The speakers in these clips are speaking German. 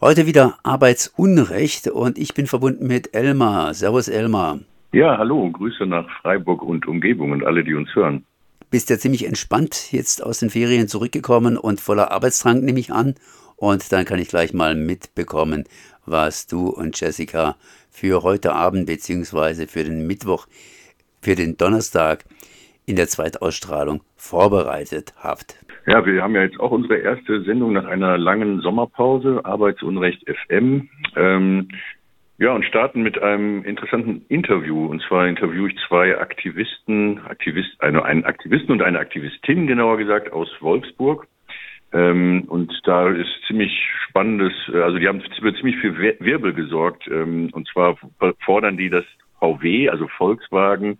Heute wieder Arbeitsunrecht und ich bin verbunden mit Elmar. Servus Elmar. Ja, hallo, Grüße nach Freiburg und Umgebung und alle, die uns hören. Bist ja ziemlich entspannt jetzt aus den Ferien zurückgekommen und voller Arbeitsdrang nehme ich an. Und dann kann ich gleich mal mitbekommen, was du und Jessica für heute Abend bzw. für den Mittwoch, für den Donnerstag in der Zweitausstrahlung vorbereitet habt. Ja, wir haben ja jetzt auch unsere erste Sendung nach einer langen Sommerpause, Arbeitsunrecht FM. Ähm, ja, und starten mit einem interessanten Interview. Und zwar interviewe ich zwei Aktivisten, Aktivist, eine, einen Aktivisten und eine Aktivistin, genauer gesagt, aus Wolfsburg. Ähm, und da ist ziemlich spannendes, äh, also die haben für ziemlich viel Wirbel gesorgt. Ähm, und zwar fordern die, dass VW, also Volkswagen,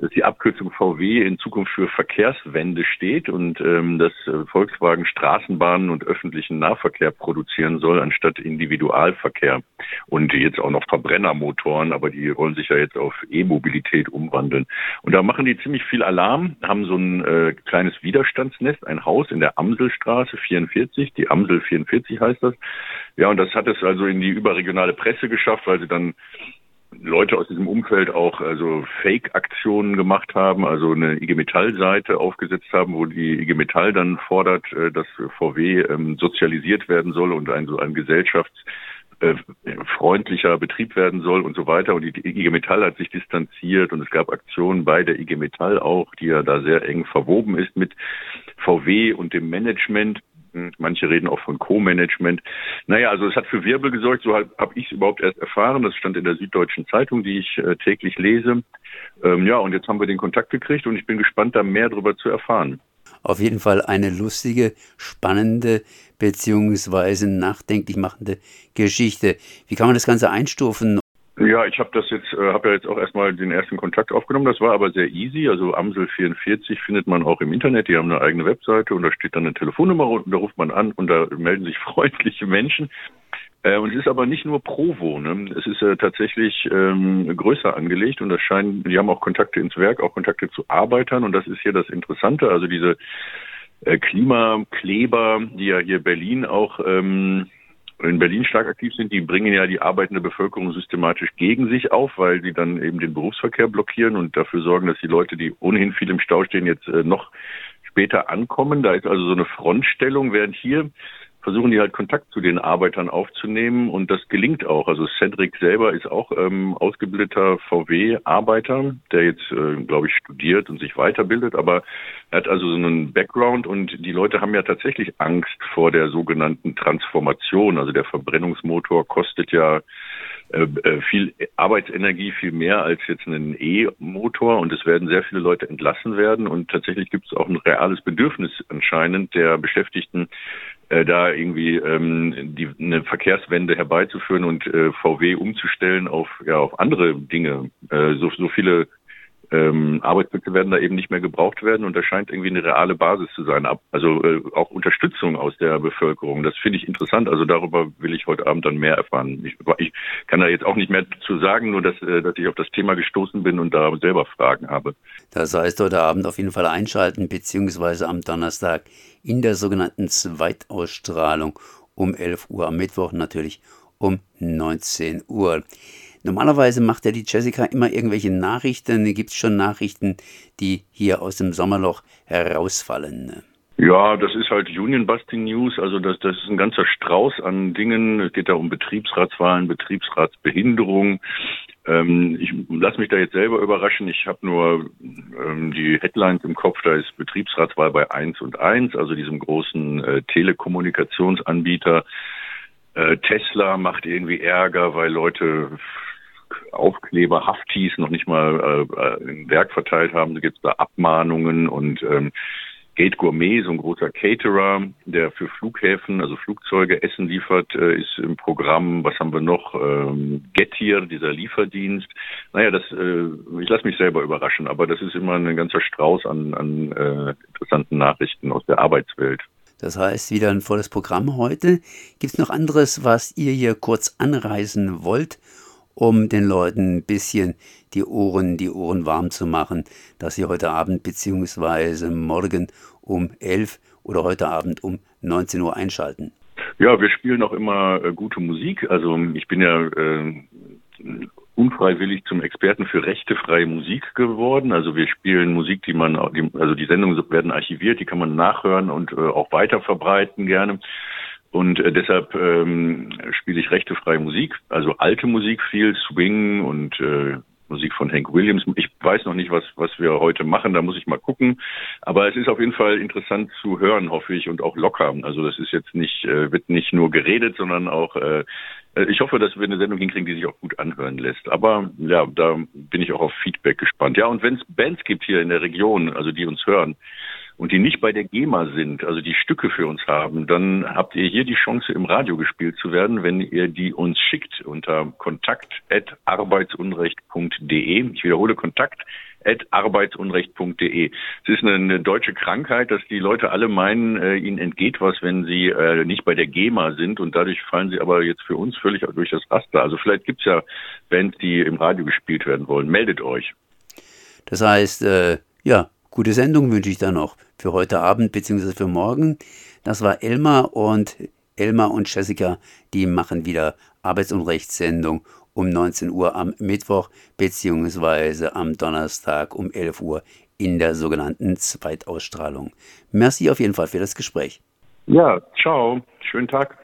dass die Abkürzung VW in Zukunft für Verkehrswende steht und ähm, dass äh, Volkswagen Straßenbahnen und öffentlichen Nahverkehr produzieren soll, anstatt Individualverkehr. Und jetzt auch noch Verbrennermotoren, aber die wollen sich ja jetzt auf E-Mobilität umwandeln. Und da machen die ziemlich viel Alarm, haben so ein äh, kleines Widerstandsnest, ein Haus in der Amselstraße 44, die Amsel 44 heißt das. Ja, und das hat es also in die überregionale Presse geschafft, weil sie dann Leute aus diesem Umfeld auch also Fake-Aktionen gemacht haben, also eine IG Metall-Seite aufgesetzt haben, wo die IG Metall dann fordert, äh, dass VW ähm, sozialisiert werden soll und ein so ein gesellschaftsfreundlicher Betrieb werden soll und so weiter. Und die IG Metall hat sich distanziert und es gab Aktionen bei der IG Metall auch, die ja da sehr eng verwoben ist mit VW und dem Management. Manche reden auch von Co-Management. Naja, also es hat für Wirbel gesorgt, so habe hab ich es überhaupt erst erfahren. Das stand in der Süddeutschen Zeitung, die ich äh, täglich lese. Ähm, ja, und jetzt haben wir den Kontakt gekriegt und ich bin gespannt, da mehr darüber zu erfahren. Auf jeden Fall eine lustige, spannende beziehungsweise nachdenklich machende Geschichte. Wie kann man das Ganze einstufen? Ja, ich habe das jetzt, äh, habe ja jetzt auch erstmal den ersten Kontakt aufgenommen. Das war aber sehr easy. Also Amsel 44 findet man auch im Internet. Die haben eine eigene Webseite und da steht dann eine Telefonnummer und da ruft man an und da melden sich freundliche Menschen. Äh, und es ist aber nicht nur Provo. Ne? Es ist äh, tatsächlich ähm, größer angelegt und das scheint, die haben auch Kontakte ins Werk, auch Kontakte zu Arbeitern und das ist hier das Interessante. Also diese äh, Klimakleber, die ja hier Berlin auch ähm, in Berlin stark aktiv sind, die bringen ja die arbeitende Bevölkerung systematisch gegen sich auf, weil sie dann eben den Berufsverkehr blockieren und dafür sorgen, dass die Leute, die ohnehin viel im Stau stehen, jetzt äh, noch später ankommen. Da ist also so eine Frontstellung, während hier versuchen die halt Kontakt zu den Arbeitern aufzunehmen und das gelingt auch. Also Cedric selber ist auch ähm, ausgebildeter VW-Arbeiter, der jetzt, äh, glaube ich, studiert und sich weiterbildet, aber er hat also so einen Background und die Leute haben ja tatsächlich Angst vor der sogenannten Transformation. Also der Verbrennungsmotor kostet ja äh, äh, viel Arbeitsenergie, viel mehr als jetzt einen E-Motor und es werden sehr viele Leute entlassen werden und tatsächlich gibt es auch ein reales Bedürfnis anscheinend der Beschäftigten, äh, da irgendwie ähm, die, eine Verkehrswende herbeizuführen und äh, VW umzustellen auf ja auf andere Dinge. Äh, so, so viele ähm, Arbeitsplätze werden da eben nicht mehr gebraucht werden und da scheint irgendwie eine reale Basis zu sein. Also äh, auch Unterstützung aus der Bevölkerung. Das finde ich interessant. Also darüber will ich heute Abend dann mehr erfahren. Ich, ich kann da jetzt auch nicht mehr zu sagen, nur dass, äh, dass ich auf das Thema gestoßen bin und da selber Fragen habe. Das heißt, heute Abend auf jeden Fall einschalten, beziehungsweise am Donnerstag in der sogenannten Zweitausstrahlung um 11 Uhr, am Mittwoch natürlich um 19 Uhr. Normalerweise macht ja die Jessica immer irgendwelche Nachrichten. Gibt es schon Nachrichten, die hier aus dem Sommerloch herausfallen? Ja, das ist halt Union Busting News. Also das, das ist ein ganzer Strauß an Dingen. Es geht da um Betriebsratswahlen, Betriebsratsbehinderung. Ähm, ich lasse mich da jetzt selber überraschen. Ich habe nur ähm, die Headlines im Kopf. Da ist Betriebsratswahl bei 1 und 1, also diesem großen äh, Telekommunikationsanbieter. Äh, Tesla macht irgendwie Ärger, weil Leute Aufkleber, Haftis noch nicht mal äh, im Werk verteilt haben. Da gibt es da Abmahnungen und ähm, Gate Gourmet, so ein großer Caterer, der für Flughäfen, also Flugzeuge Essen liefert, äh, ist im Programm. Was haben wir noch? Ähm, Gettier, dieser Lieferdienst. Naja, das, äh, ich lasse mich selber überraschen, aber das ist immer ein ganzer Strauß an, an äh, interessanten Nachrichten aus der Arbeitswelt. Das heißt, wieder ein volles Programm heute. Gibt es noch anderes, was ihr hier kurz anreisen wollt um den Leuten ein bisschen die Ohren, die Ohren warm zu machen, dass sie heute Abend bzw. morgen um 11 oder heute Abend um 19 Uhr einschalten. Ja, wir spielen auch immer äh, gute Musik. Also ich bin ja äh, unfreiwillig zum Experten für rechtefreie Musik geworden. Also wir spielen Musik, die man, also die Sendungen werden archiviert, die kann man nachhören und äh, auch weiter verbreiten gerne. Und äh, deshalb ähm, spiele ich rechtefreie Musik, also alte Musik viel, Swing und äh, Musik von Hank Williams. Ich weiß noch nicht, was, was wir heute machen, da muss ich mal gucken. Aber es ist auf jeden Fall interessant zu hören, hoffe ich, und auch locker. Also das ist jetzt nicht, äh, wird nicht nur geredet, sondern auch, äh, ich hoffe, dass wir eine Sendung hinkriegen, die sich auch gut anhören lässt. Aber ja, da bin ich auch auf Feedback gespannt. Ja, und wenn es Bands gibt hier in der Region, also die uns hören, und die nicht bei der GEMA sind, also die Stücke für uns haben, dann habt ihr hier die Chance, im Radio gespielt zu werden, wenn ihr die uns schickt unter kontakt.arbeitsunrecht.de. Ich wiederhole Kontakt arbeitsunrecht.de. Es ist eine, eine, deutsche Krankheit, dass die Leute alle meinen, äh, ihnen entgeht was, wenn sie äh, nicht bei der GEMA sind und dadurch fallen sie aber jetzt für uns völlig durch das Raster. Also vielleicht gibt's ja Bands, die im Radio gespielt werden wollen. Meldet euch. Das heißt, äh, ja, Gute Sendung wünsche ich dann noch für heute Abend bzw. für morgen. Das war Elmar und Elmar und Jessica, die machen wieder Arbeitsunrechtssendung um 19 Uhr am Mittwoch bzw. am Donnerstag um 11 Uhr in der sogenannten Zweitausstrahlung. Merci auf jeden Fall für das Gespräch. Ja, ciao. Schönen Tag.